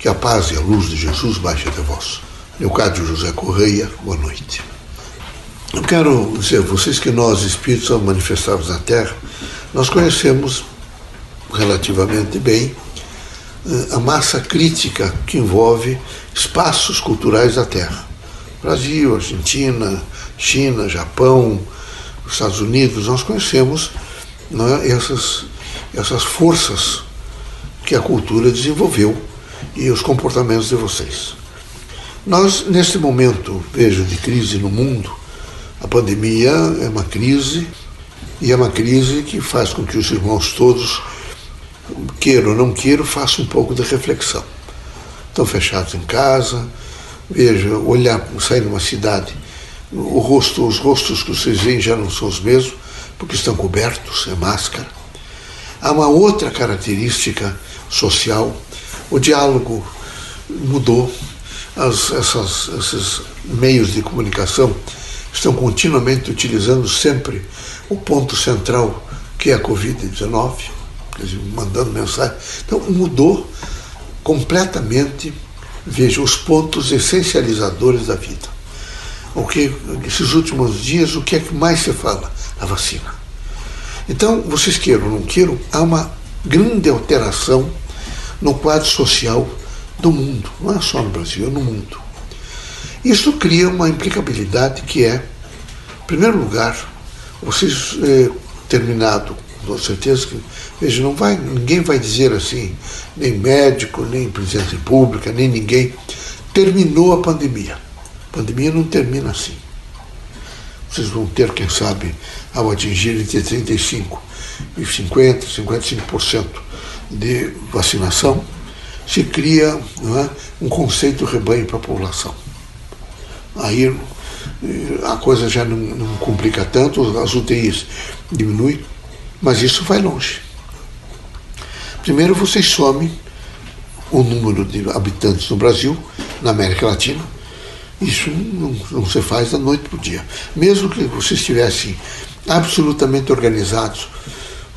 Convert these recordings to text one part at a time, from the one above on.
Que a paz e a luz de Jesus baixe até vós. Leocádio José Correia, boa noite. Eu quero dizer a vocês que nós, espíritos manifestados na Terra, nós conhecemos relativamente bem eh, a massa crítica que envolve espaços culturais da Terra. Brasil, Argentina, China, Japão, Estados Unidos, nós conhecemos né, essas, essas forças que a cultura desenvolveu e os comportamentos de vocês. Nós, neste momento, vejo, de crise no mundo, a pandemia é uma crise e é uma crise que faz com que os irmãos todos, queiram ou não queiram, façam um pouco de reflexão. Estão fechados em casa, veja, olhar, sair numa cidade, o rosto, os rostos que vocês veem já não são os mesmos, porque estão cobertos, é máscara. Há uma outra característica social, o diálogo mudou, As, essas, esses meios de comunicação estão continuamente utilizando sempre o ponto central, que é a Covid-19, mandando mensagem. Então, mudou completamente, veja, os pontos essencializadores da vida. O que, esses últimos dias, o que é que mais se fala? A vacina. Então, vocês queiram ou não queiram, há uma grande alteração no quadro social do mundo, não é só no Brasil, é no mundo. Isso cria uma implicabilidade que é, em primeiro lugar, vocês eh, terminado, com certeza que, veja, não vai, ninguém vai dizer assim, nem médico, nem presidente da república, nem ninguém, terminou a pandemia. A pandemia não termina assim. Vocês vão ter, quem sabe, ao atingir entre 35% e 50%, 55% de vacinação, se cria é, um conceito rebanho para a população. Aí eh, a coisa já não, não complica tanto, as UTIs diminuem, mas isso vai longe. Primeiro vocês somem o número de habitantes no Brasil, na América Latina, isso não, não se faz da noite para o dia. Mesmo que vocês estivessem absolutamente organizados,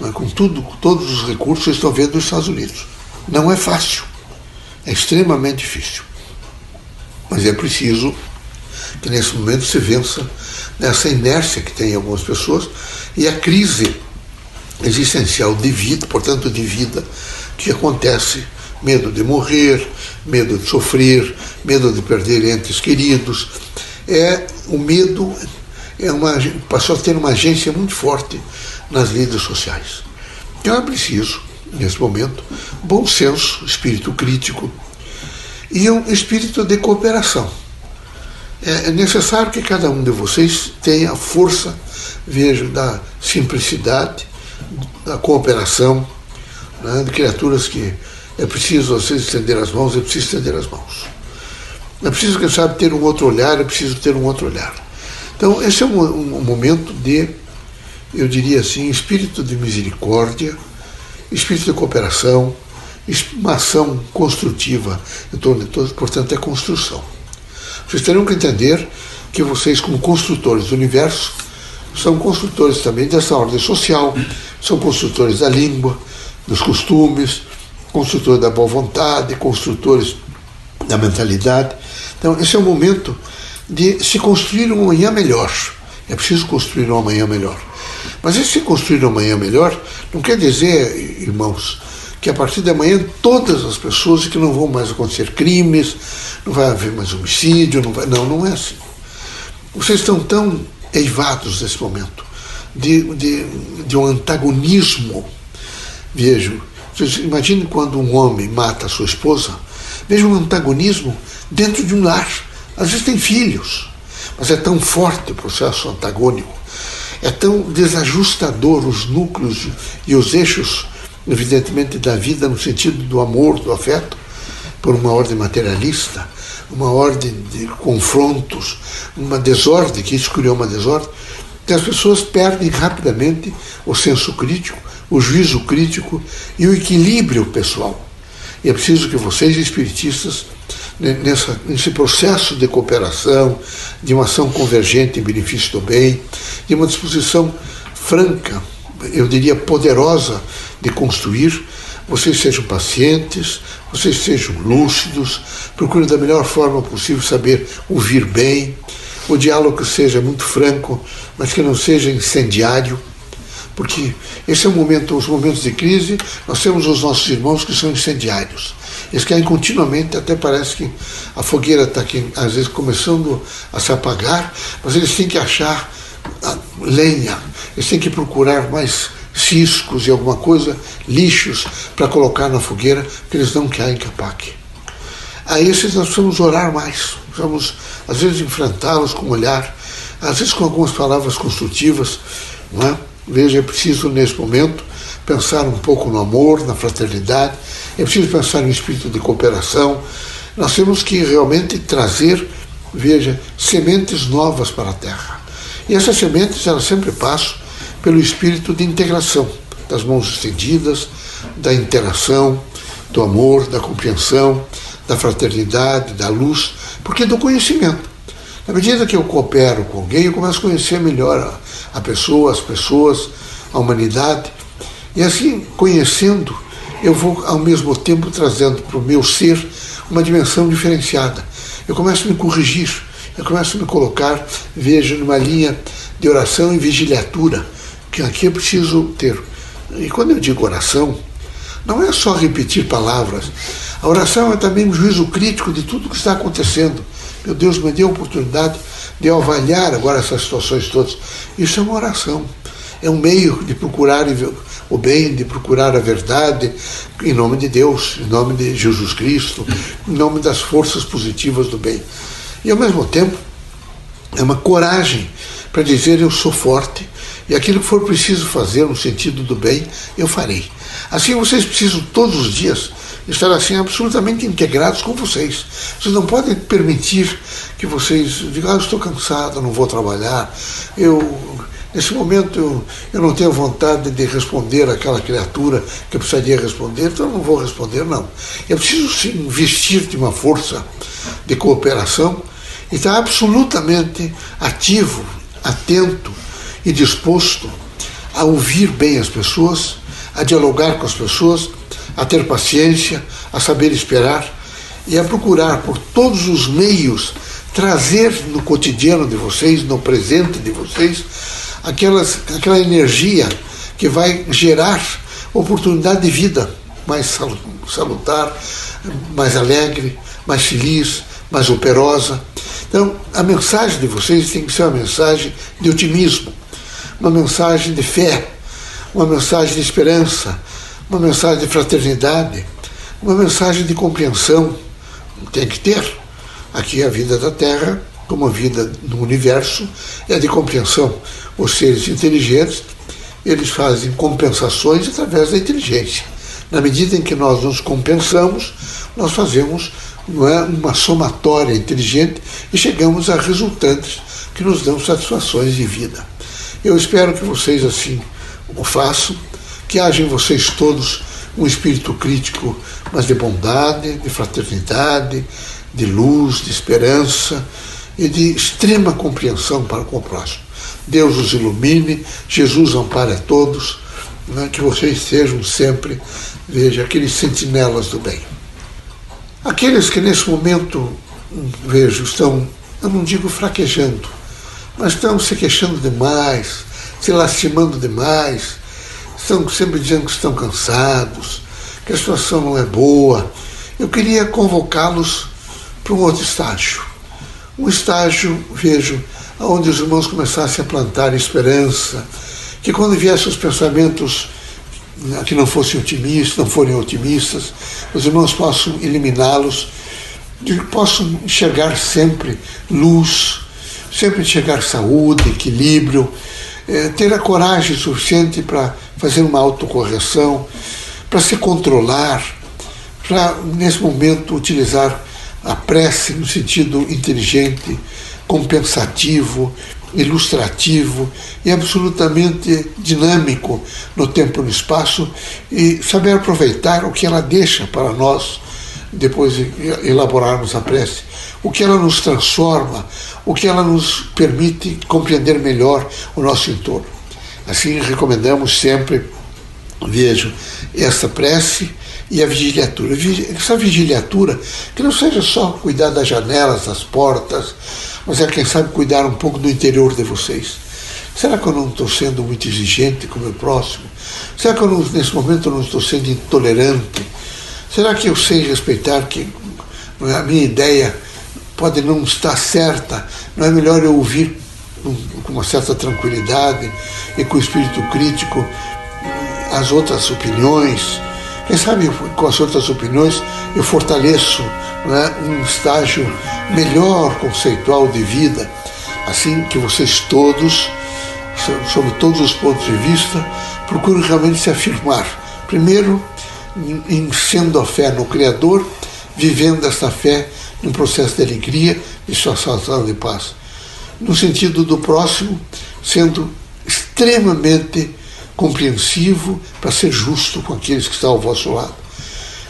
né, com tudo, com todos os recursos, vocês estão vendo nos Estados Unidos. Não é fácil. É extremamente difícil. Mas é preciso que nesse momento se vença nessa inércia que tem algumas pessoas e a crise existencial de vida, portanto de vida, que acontece, medo de morrer, medo de sofrer, medo de perder entes queridos, é o medo é uma, passou a ter uma agência muito forte nas lides sociais. Então é preciso, nesse momento, bom senso, espírito crítico e um espírito de cooperação. É, é necessário que cada um de vocês tenha a força, vejo, da simplicidade, da cooperação, né, de criaturas que é preciso vocês estender as mãos, é preciso estender as mãos. É preciso, quem sabe, ter um outro olhar, é preciso ter um outro olhar. Então, esse é um, um, um momento de, eu diria assim, espírito de misericórdia, espírito de cooperação, uma ação construtiva em torno de todos, portanto, é construção. Vocês terão que entender que vocês, como construtores do universo, são construtores também dessa ordem social, são construtores da língua, dos costumes, construtores da boa vontade, construtores da mentalidade. Então, esse é o momento de se construir um amanhã melhor. É preciso construir um amanhã melhor. Mas esse construir amanhã melhor não quer dizer, irmãos, que a partir de amanhã todas as pessoas que não vão mais acontecer crimes, não vai haver mais homicídio, não vai. Não, não é assim. Vocês estão tão eivados nesse momento de, de, de um antagonismo. Vejo, vocês imaginem quando um homem mata a sua esposa, veja um antagonismo dentro de um lar. Às vezes tem filhos, mas é tão forte o processo antagônico, é tão desajustador os núcleos e os eixos, evidentemente, da vida no sentido do amor, do afeto, por uma ordem materialista, uma ordem de confrontos, uma desordem, que isso criou uma desordem, que as pessoas perdem rapidamente o senso crítico, o juízo crítico e o equilíbrio pessoal. E é preciso que vocês, espiritistas, nessa, nesse processo de cooperação, de uma ação convergente em benefício do bem, de uma disposição franca, eu diria poderosa, de construir, vocês sejam pacientes, vocês sejam lúcidos, procurem da melhor forma possível saber ouvir bem, o diálogo seja muito franco, mas que não seja incendiário, porque esse é o momento, os momentos de crise, nós temos os nossos irmãos que são incendiários. Eles querem continuamente, até parece que a fogueira está aqui, às vezes começando a se apagar, mas eles têm que achar lenha, eles têm que procurar mais ciscos e alguma coisa, lixos, para colocar na fogueira, porque eles não querem que apague. A esses nós precisamos orar mais, precisamos, às vezes, enfrentá-los com olhar, às vezes com algumas palavras construtivas. Não é? Veja, é preciso, nesse momento, pensar um pouco no amor, na fraternidade, é preciso pensar no espírito de cooperação. Nós temos que realmente trazer, veja, sementes novas para a terra. E essas sementes, elas sempre passam pelo espírito de integração, das mãos estendidas, da interação, do amor, da compreensão, da fraternidade, da luz, porque do conhecimento. Na medida que eu coopero com alguém, eu começo a conhecer melhor a, a pessoa, as pessoas, a humanidade. E assim, conhecendo, eu vou ao mesmo tempo trazendo para o meu ser uma dimensão diferenciada. Eu começo a me corrigir, eu começo a me colocar, vejo, numa linha de oração e vigiliatura, que aqui eu preciso ter. E quando eu digo oração, não é só repetir palavras. A oração é também um juízo crítico de tudo que está acontecendo. Meu Deus, me dê a oportunidade de avaliar agora essas situações todas. Isso é uma oração. É um meio de procurar o bem, de procurar a verdade, em nome de Deus, em nome de Jesus Cristo, em nome das forças positivas do bem. E ao mesmo tempo, é uma coragem para dizer eu sou forte e aquilo que for preciso fazer no sentido do bem, eu farei. Assim vocês precisam todos os dias estar assim absolutamente integrados com vocês. Vocês não podem permitir que vocês digam, ah, eu estou cansado, não vou trabalhar, eu Nesse momento eu, eu não tenho vontade de responder àquela criatura que eu precisaria responder, então eu não vou responder, não. Eu preciso sim investir de uma força de cooperação e estar absolutamente ativo, atento e disposto a ouvir bem as pessoas, a dialogar com as pessoas, a ter paciência, a saber esperar e a procurar por todos os meios trazer no cotidiano de vocês, no presente de vocês, aquelas, aquela energia que vai gerar oportunidade de vida mais salutar, mais alegre, mais feliz, mais operosa. Então, a mensagem de vocês tem que ser uma mensagem de otimismo, uma mensagem de fé, uma mensagem de esperança, uma mensagem de fraternidade, uma mensagem de compreensão. Tem que ter. Aqui a vida da Terra, como a vida no universo, é de compreensão. Os seres inteligentes, eles fazem compensações através da inteligência. Na medida em que nós nos compensamos, nós fazemos não é, uma somatória inteligente e chegamos a resultantes que nos dão satisfações de vida. Eu espero que vocês assim o façam, que haja em vocês todos um espírito crítico, mas de bondade, de fraternidade, de luz, de esperança e de extrema compreensão para com o próximo. Deus os ilumine, Jesus ampare a todos, né, que vocês sejam sempre, veja, aqueles sentinelas do bem. Aqueles que nesse momento, vejo, estão, eu não digo fraquejando, mas estão se queixando demais, se lastimando demais, estão sempre dizendo que estão cansados, que a situação não é boa. Eu queria convocá-los para um outro estágio. Um estágio, vejo, onde os irmãos começassem a plantar esperança, que quando viessem os pensamentos né, que não fossem otimistas, não forem otimistas, os irmãos possam eliminá-los, possam enxergar sempre luz, sempre enxergar saúde, equilíbrio, é, ter a coragem suficiente para fazer uma autocorreção, para se controlar, para, nesse momento, utilizar a prece no sentido inteligente, compensativo, ilustrativo e absolutamente dinâmico no tempo e no espaço e saber aproveitar o que ela deixa para nós depois de elaborarmos a prece, o que ela nos transforma, o que ela nos permite compreender melhor o nosso entorno. Assim, recomendamos sempre vejo essa prece e a vigiliatura. Essa vigiliatura, que não seja só cuidar das janelas, das portas, mas é, quem sabe, cuidar um pouco do interior de vocês. Será que eu não estou sendo muito exigente com o meu próximo? Será que eu não, nesse momento não estou sendo intolerante? Será que eu sei respeitar que a minha ideia pode não estar certa? Não é melhor eu ouvir com uma certa tranquilidade e com espírito crítico as outras opiniões? Quem sabe com as outras opiniões eu fortaleço né, um estágio melhor conceitual de vida, assim que vocês todos sobre todos os pontos de vista, procure realmente se afirmar. Primeiro, sendo a fé no Criador, vivendo essa fé num processo de alegria e sensação de paz. No sentido do próximo, sendo extremamente compreensivo para ser justo com aqueles que estão ao vosso lado.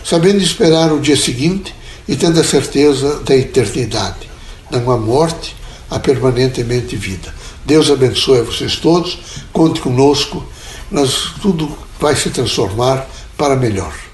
Sabendo esperar o dia seguinte e tendo a certeza da eternidade. Não há morte, há permanentemente vida. Deus abençoe vocês todos, conte conosco, nós, tudo vai se transformar para melhor.